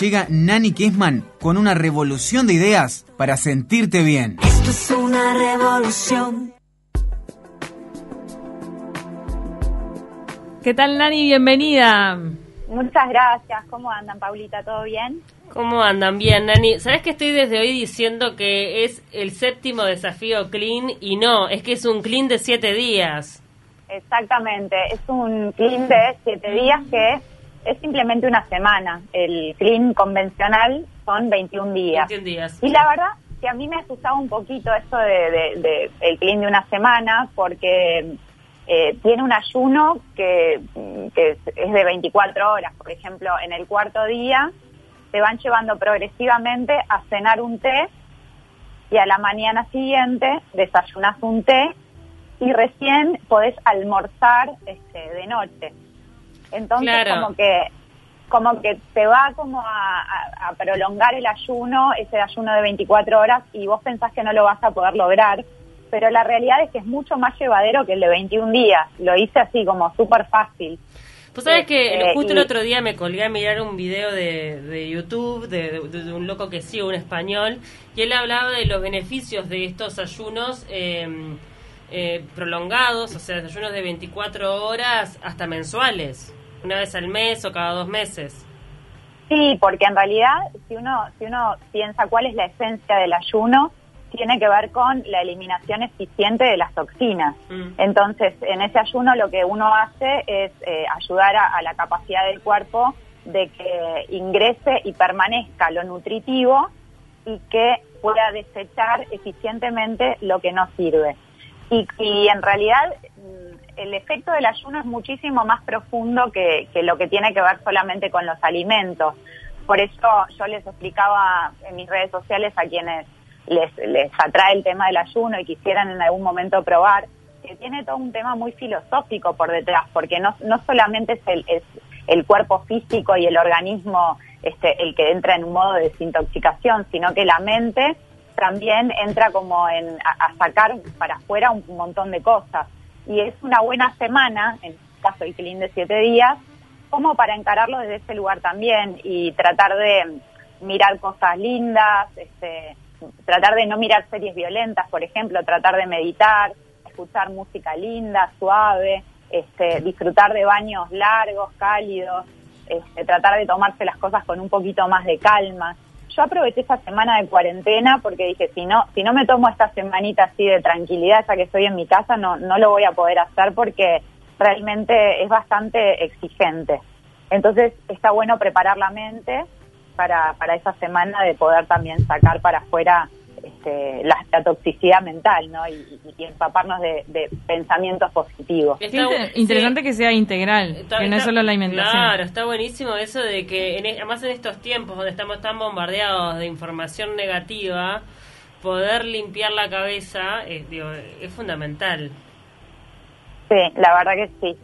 Llega Nani Kessman con una revolución de ideas para sentirte bien. Esto es una revolución. ¿Qué tal, Nani? Bienvenida. Muchas gracias. ¿Cómo andan, Paulita? ¿Todo bien? ¿Cómo andan? Bien, Nani. ¿Sabes que estoy desde hoy diciendo que es el séptimo desafío clean? Y no, es que es un clean de siete días. Exactamente. Es un clean de siete días que es simplemente una semana. El clean convencional son 21 días. 21 días. Y la verdad que a mí me asustaba un poquito eso de, de- de el clean de una semana porque eh, tiene un ayuno que, que es es de 24 horas. Por ejemplo, en el cuarto día te van llevando progresivamente a cenar un té y a la mañana siguiente desayunas un té y recién podés almorzar este, de noche. Entonces Claro. como que como que te va como a, a- a prolongar el ayuno, ese ayuno de 24 horas y vos pensás que no lo vas a poder lograr, pero la realidad es que es mucho más llevadero que el de 21 días. Lo hice así como súper fácil. Pues sabes que Este, justo y- el otro día me colgué a mirar un video de, de YouTube de, de- de un loco que sigue, un español, y él hablaba de los beneficios de estos ayunos eh, eh, prolongados, o sea, ayunos de 24 horas hasta mensuales, una vez al mes o cada dos meses. Sí, porque en realidad si uno si uno piensa cuál es la esencia del ayuno, tiene que ver con la eliminación eficiente de las toxinas. Mm. Entonces, en ese ayuno lo que uno hace es eh, ayudar a, a la capacidad del cuerpo de que ingrese y permanezca lo nutritivo y que pueda desechar eficientemente lo que no sirve. Y, y en realidad el efecto del ayuno es muchísimo más profundo que, que lo que tiene que ver solamente con los alimentos. Por eso yo les explicaba en mis redes sociales a quienes les, les atrae el tema del ayuno y quisieran en algún momento probar, que tiene todo un tema muy filosófico por detrás, porque no, no solamente es el, cuerpo físico y el organismo este, el que entra en un modo de desintoxicación, sino que la mente también entra como en, a, a sacar para afuera un montón de cosas. Y es una buena semana, en este caso el clean de siete días, como para encararlo desde ese lugar también y tratar de mirar cosas lindas, este, tratar de no mirar series violentas, por ejemplo, tratar de meditar, escuchar música linda, suave, este, disfrutar de baños largos, cálidos, este, tratar de tomarse las cosas con un poquito más de calma. Yo aproveché esta semana de cuarentena porque dije, si no, si no me tomo esta semanita así de tranquilidad, ya que estoy en mi casa, no, no lo voy a poder hacer porque realmente es bastante exigente. Entonces está bueno preparar la mente para, para esa semana de poder también sacar para afuera este, la, la toxicidad mental, ¿no? Y, empaparnos de, de pensamientos positivos. Está inter- interesante sí. que sea integral, Está- que no es solo la alimentación. Claro, está buenísimo eso de que, en, además en estos tiempos donde estamos tan bombardeados de información negativa, poder limpiar la cabeza eh, digo, es fundamental. Sí, la verdad que sí.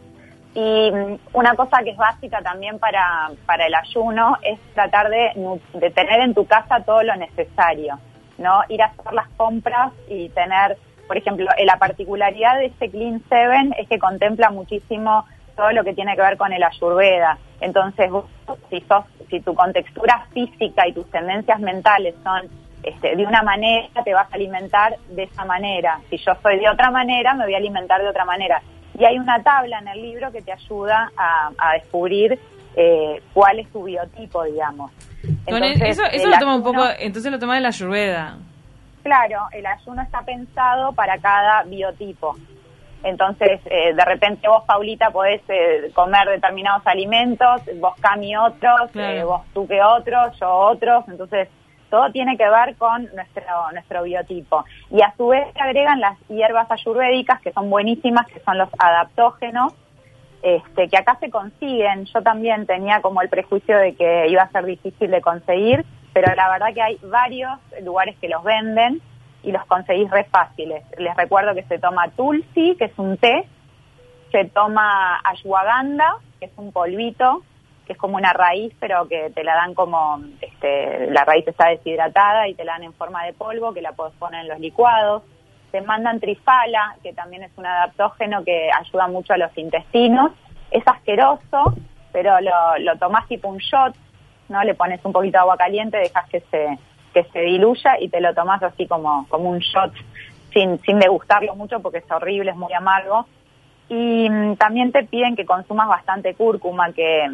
Y mm, una cosa que es básica también para, para el ayuno es tratar de, de tener en tu casa todo lo necesario, ¿no? Ir a hacer las compras y tener, por ejemplo, eh, la particularidad de este Clean Seven es que contempla muchísimo todo lo que tiene que ver con el ayurveda. Entonces, vos, si, sos, si tu contextura física y tus tendencias mentales son este, de una manera, te vas a alimentar de esa manera. Si yo soy de otra manera, me voy a alimentar de otra manera. Y hay una tabla en el libro que te ayuda a, a descubrir eh, cuál es tu biotipo, digamos. Entonces, eso eso lo toma un poco, entonces lo toma de la ayurveda. Claro, el ayuno está pensado para cada biotipo. Entonces, eh, de repente vos, Paulita, podés eh, comer determinados alimentos, vos, Cami, otros, Claro. eh, vos, tú que otros, yo otros. Entonces, todo tiene que ver con nuestro, nuestro biotipo. Y a su vez se agregan las hierbas ayurvédicas, que son buenísimas, que son los adaptógenos, este, que acá se consiguen. Yo también tenía como el prejuicio de que iba a ser difícil de conseguir, pero la verdad que hay varios lugares que los venden y los conseguís re fáciles. Les recuerdo que se toma tulsi, que es un té, se toma ashwagandha, que es un polvito, que es como una raíz, pero que te la dan como, este, la raíz está deshidratada y te la dan en forma de polvo, que la puedes poner en los licuados. Te mandan trifala, que también es un adaptógeno que ayuda mucho a los intestinos. Es asqueroso, pero lo, lo tomás tipo un shot, ¿no? Le pones un poquito de agua caliente, dejas que se, que se diluya y te lo tomás así como, como un shot, sin, sin degustarlo mucho porque es horrible, es muy amargo. Y mm, también te piden que consumas bastante cúrcuma, que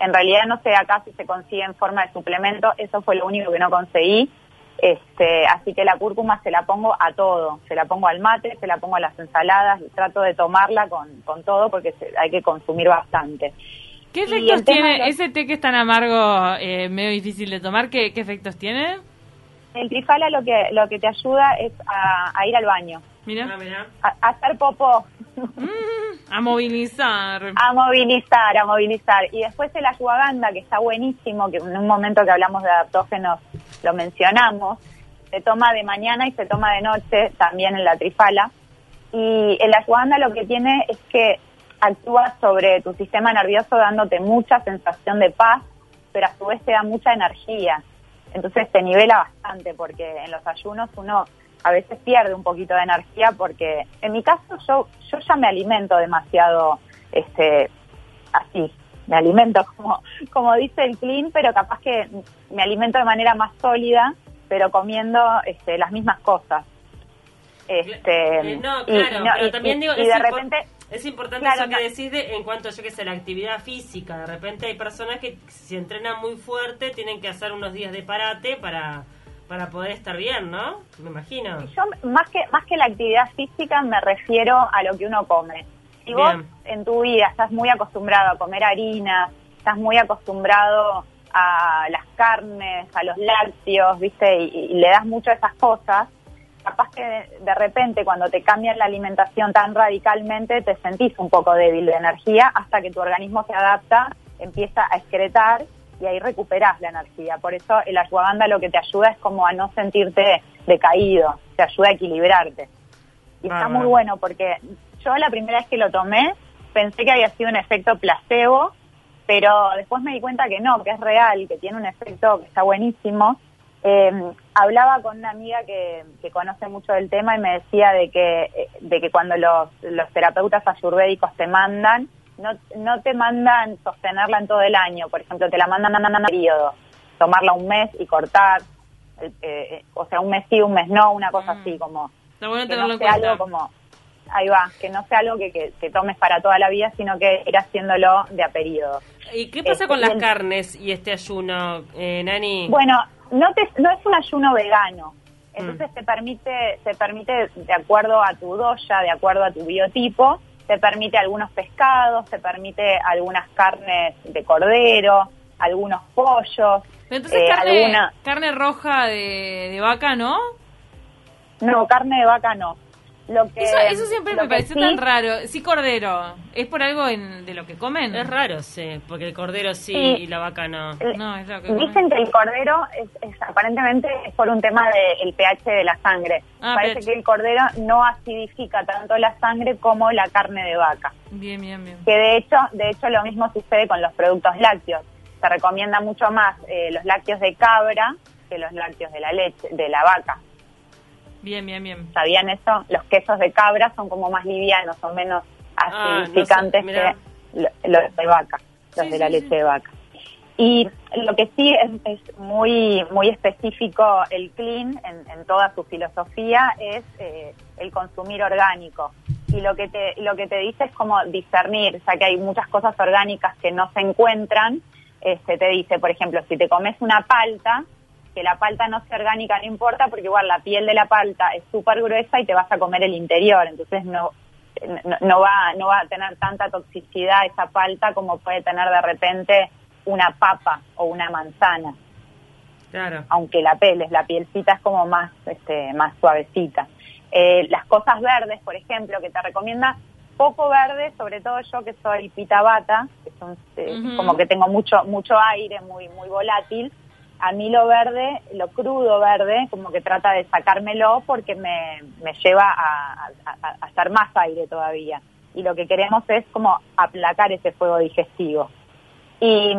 en realidad no sé acá si se consigue en forma de suplemento, eso fue lo único que no conseguí. Este, así que la cúrcuma se la pongo a todo, se la pongo al mate, se la pongo a las ensaladas, trato de tomarla con, con todo porque se- hay que consumir bastante. ¿Qué efectos tiene los- ese té que es tan amargo, eh, medio difícil de tomar? ¿Qué, qué efectos tiene? El trifala lo que, lo que te ayuda es a, a ir al baño, Mira, Ah, a hacer popó, A movilizar. a movilizar, a movilizar. Y después el ashwagandha, que está buenísimo, que en un momento que hablamos de adaptógenos lo mencionamos, se toma de mañana y se toma de noche, también en la trifala. Y el ashwagandha lo que tiene es que actúa sobre tu sistema nervioso dándote mucha sensación de paz, pero a su vez te da mucha energía. Entonces te nivela bastante porque en los ayunos uno a veces pierde un poquito de energía porque en mi caso yo yo ya me alimento demasiado este así, me alimento como como dice el clean, pero capaz que me alimento de manera más sólida, pero comiendo este las mismas cosas. Este Eh, no, y- claro, no, pero y- también y- digo, y de repente es importante Claro, eso que decís de, en cuanto, yo que sé, la actividad física. De repente hay personas que si entrenan muy fuerte tienen que hacer unos días de parate para, para poder estar bien, ¿no? Me imagino. Yo más que más que la actividad física me refiero a lo que uno come. Si vos en tu vida estás muy acostumbrado a comer harina, estás muy acostumbrado a las carnes, a los lácteos, ¿viste? Y, y le das mucho a esas cosas, capaz que de, de repente cuando te cambian la alimentación tan radicalmente te sentís un poco débil de energía hasta que tu organismo se adapta, empieza a excretar y ahí recuperás la energía. Por eso el ashwagandha lo que te ayuda es como a no sentirte decaído, te ayuda a equilibrarte. Y está muy bueno porque yo la primera vez que lo tomé pensé que había sido un efecto placebo, pero después me di cuenta que no, que es real, que tiene un efecto que está buenísimo. Eh, hablaba con una amiga que, que conoce mucho del tema y me decía de que, eh, de que cuando los, los terapeutas ayurvédicos te mandan, no, no te mandan sostenerla en todo el año, por ejemplo, te la mandan en un periodo, tomarla un mes y cortar, eh, eh, o sea, un mes sí, un mes no, una cosa Mm. así como bueno que no sea cuenta. algo como ahí va que no sea algo que, que, que tomes para toda la vida sino que ir haciéndolo de a periodo ¿Y qué pasa Este, con las bien. carnes y este ayuno, eh, Nani? bueno no te, no es un ayuno vegano entonces Mm. te permite te permite de acuerdo a tu doya de acuerdo a tu biotipo te permite algunos pescados te permite algunas carnes de cordero algunos pollos Pero entonces eh, carne, alguna carne roja de, de vaca, ¿no? no carne de vaca no lo que Eso, eso siempre lo me sí- tan raro. Sí, cordero. ¿Es por algo en- de lo que comen? Es raro, sí, porque el cordero sí, Sí. y la vaca no. No, es lo que comen. Dicen que el cordero es, es- aparentemente es por un tema del pH de la sangre. Ah, Parece pH. que el cordero no acidifica tanto la sangre como la carne de vaca. Bien, bien, bien. Que de hecho, de hecho lo mismo sucede con los productos lácteos. Se recomienda mucho más eh, los lácteos de cabra que los lácteos de la leche, de la vaca. Bien, bien, bien. ¿Sabían eso? Los quesos de cabra son como más livianos, son menos Ah, no sé, mirá. que lo- los de vaca, los Sí, de la sí, leche sí. de vaca. Y lo que sí es, es muy muy específico el clean en, en toda su filosofía es eh, el consumir orgánico. Y lo que te lo que te dice es como discernir, ya que hay muchas cosas orgánicas que no se encuentran. Este te dice, por ejemplo, si te comes una palta, que la palta no sea orgánica no importa porque igual la piel de la palta es súper gruesa y te vas a comer el interior, entonces no, no, no va, no va a tener tanta toxicidad esa palta como puede tener de repente una papa o una manzana, Claro. aunque la peles, la pielcita es como más, este, más suavecita. Eh, las cosas verdes, por ejemplo, que te recomienda poco verde, sobre todo yo que soy pitabata, que son, eh, como que tengo mucho mucho aire, muy muy volátil. A mí lo verde, lo crudo verde, como que trata de sacármelo porque me, me lleva a, a, hacer más aire todavía. Y lo que queremos es como aplacar ese fuego digestivo. Y,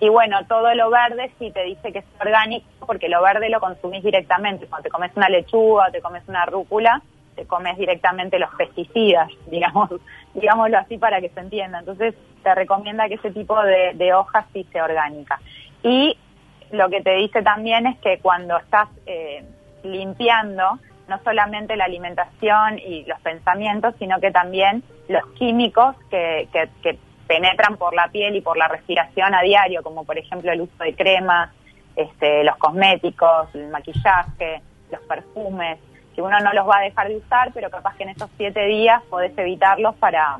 y bueno, todo lo verde sí te dice que es orgánico porque lo verde lo consumís directamente. Cuando te comes una lechuga o te comes una rúcula, te comes directamente los pesticidas, digamos, digámoslo así para que se entienda. Entonces te recomienda que ese tipo de, de hojas sí sea orgánica. Y lo que te dice también es que cuando estás eh, limpiando, no solamente la alimentación y los pensamientos, sino que también los químicos que, que- que penetran por la piel y por la respiración a diario, como por ejemplo el uso de cremas, este, los cosméticos, el maquillaje, los perfumes, que uno no los va a dejar de usar, pero capaz que en estos siete días podés evitarlos para,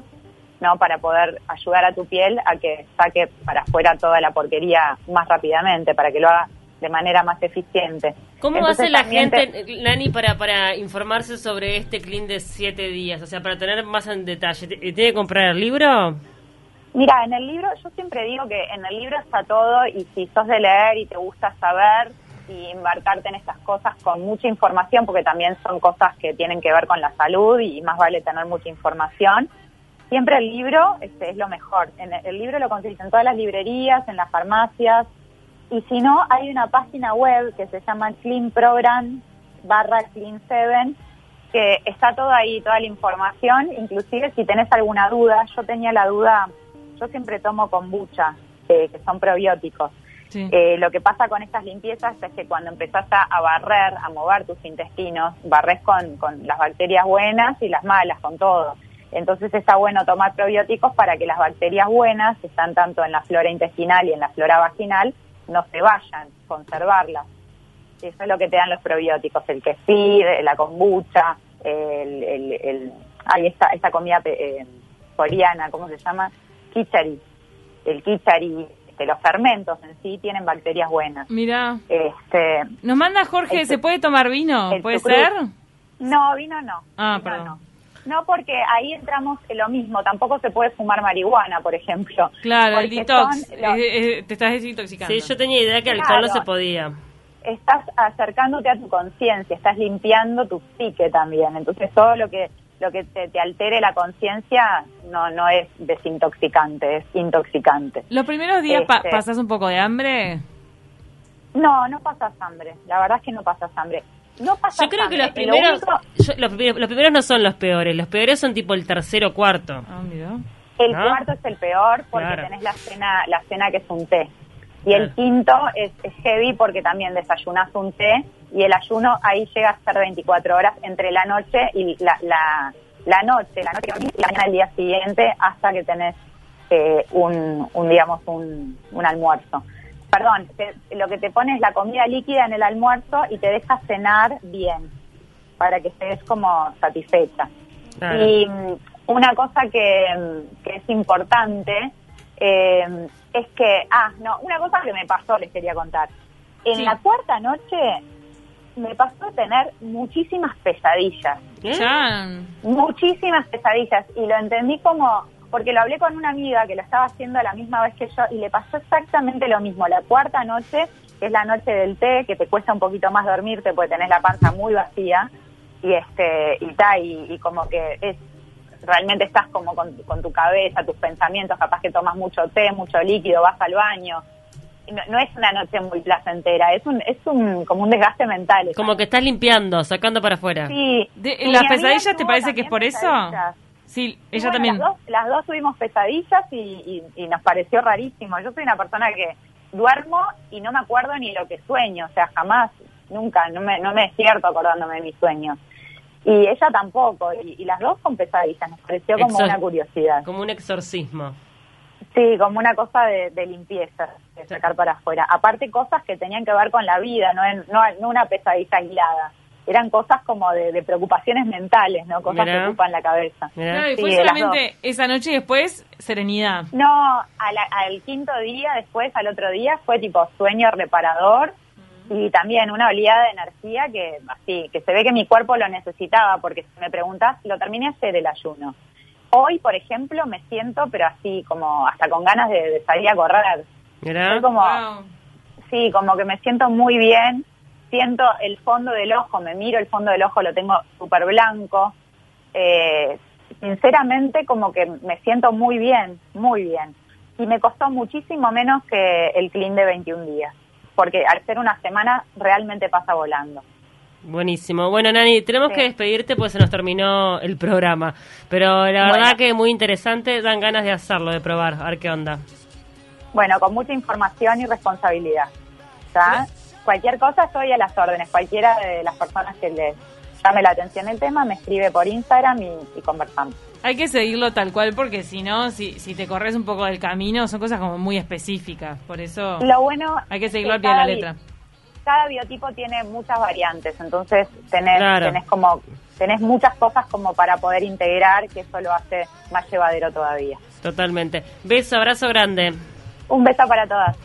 no para poder ayudar a tu piel a que saque para afuera toda la porquería más rápidamente, para que lo haga de manera más eficiente. ¿Cómo Entonces, hace la te- gente, Nani, para, para informarse sobre este clean de siete días? O sea, para tener más en detalle. ¿T- ¿Tiene que comprar el libro? Mira, en el libro, yo siempre digo que en el libro está todo y si sos de leer y te gusta saber y embarcarte en estas cosas con mucha información, porque también son cosas que tienen que ver con la salud y más vale tener mucha información, siempre el libro este, es lo mejor. En el, libro lo conseguís en todas las librerías, en las farmacias, y si no, hay una página web que se llama Clean Program barra Clean 7 que está toda ahí, toda la información, inclusive si tenés alguna duda, yo tenía la duda, yo siempre tomo kombucha, eh, que son probióticos. Sí. Eh, lo que pasa con estas limpiezas es que cuando empezás a, a barrer, a mover tus intestinos, barres con, con las bacterias buenas y las malas, con todo. Entonces está bueno tomar probióticos para que las bacterias buenas, que están tanto en la flora intestinal y en la flora vaginal, no se vayan, conservarlas. Eso es lo que te dan los probióticos, el kefir, la kombucha, el, el, el- ay, esta, esta comida eh, coreana, ¿cómo se llama? Kichari. El kichari, este, los fermentos en sí tienen bacterias buenas. Mira, Este, nos manda Jorge, ¿se puede tomar vino? ¿Puede ser? no, vino no. Ah, Vino perdón. No. No, porque ahí entramos en lo mismo. Tampoco se puede fumar marihuana, por ejemplo. Claro, el detox. los- eh, eh, te estás desintoxicando. Sí, yo tenía idea que alcohol no Claro. se podía. estás acercándote a tu conciencia, estás limpiando tu psique también. Entonces todo lo que lo que te, te altere la conciencia no no es desintoxicante, es intoxicante. ¿Los primeros días pa- Este- pasás un poco de hambre? No, no pasas hambre. La verdad es que no pasas hambre. No pasas Yo creo que los Lo primeros, único- yo- los, primeros- los primeros no son los peores. Los peores son tipo el tercero o cuarto. Ah, mira. El ¿No? cuarto es el peor porque Claro. tenés la cena, la cena que es un té. Y el quinto es, es heavy porque también desayunás un té y el ayuno ahí llega a ser 24 horas entre la noche y la, la, la noche, la noche y la mañana del día siguiente hasta que tenés eh, un, un, digamos, un, un almuerzo. Perdón, te- lo que te pones es la comida líquida en el almuerzo y te deja cenar bien para que estés como satisfecha. Claro. Y mm, una cosa que, mm, que es importante eh, es que, ah, no, una cosa que me pasó les quería contar. En Sí. la cuarta noche me pasó a tener muchísimas pesadillas. Chan. muchísimas pesadillas y lo entendí como, porque lo hablé con una amiga que lo estaba haciendo a la misma vez que yo y le pasó exactamente lo mismo. La cuarta noche, que es la noche del té, que te cuesta un poquito más dormirte porque tenés la panza muy vacía y este y ta, y, y como que es realmente estás como con, con tu cabeza, tus pensamientos, capaz que tomas mucho té, mucho líquido, vas al baño. No, no es una noche muy placentera, es un es un como un desgaste mental. Como que estás limpiando, sacando para afuera. Sí. De- ¿Las pesadillas te parece que es por eso? Sí, ella bueno, también. Las dos, las dos tuvimos pesadillas y, y- y nos pareció rarísimo. Yo soy una persona que duermo y no me acuerdo ni lo que sueño, o sea, jamás, nunca, no me, no me despierto acordándome de mis sueños. Y ella tampoco, y, y las dos con pesadillas, nos pareció como Exor- una curiosidad. Como un exorcismo. Sí, como una cosa de, de limpieza, de sacar para afuera. Aparte cosas que tenían que ver con la vida, no, en- no, no una pesadilla aislada. Eran cosas como de, de preocupaciones mentales, ¿no? Cosas Mirá. que ocupan la cabeza. Mirá. Claro, y fue solamente esa noche y después serenidad. No, a la- al quinto día, después, al otro día, fue tipo sueño reparador y también una oleada de energía que así, que se ve que mi cuerpo lo necesitaba, porque si me preguntás, lo terminé ayer el ayuno. hoy, por ejemplo, me siento, pero así como hasta con ganas de, de salir a correr. Mirá. Soy como, Wow. sí, como que me siento muy bien. Siento el fondo del ojo, me miro el fondo del ojo, lo tengo súper blanco. Eh, sinceramente, como que me siento muy bien, muy bien. Y me costó muchísimo menos que el clean de 21 días, porque al ser una semana realmente pasa volando. Buenísimo. Bueno, Nani, tenemos Sí. que despedirte pues se nos terminó el programa. Pero la Bueno. verdad que muy interesante, dan ganas de hacerlo, de probar, a ver qué onda. Bueno, con mucha información y responsabilidad. ¿tá? Cualquier cosa estoy a las órdenes. Cualquiera de las personas que les llame la atención el tema me escribe por Instagram y, y conversamos. Hay que seguirlo tal cual porque si no, si, si te corres un poco del camino, son cosas como muy específicas. Por eso Lo bueno hay que seguirlo al pie de la letra. Cada biotipo tiene muchas variantes, entonces tenés, Claro. tenés como tenés muchas cosas como para poder integrar, que eso lo hace más llevadero todavía. Totalmente. Beso, abrazo grande. Un beso para todas.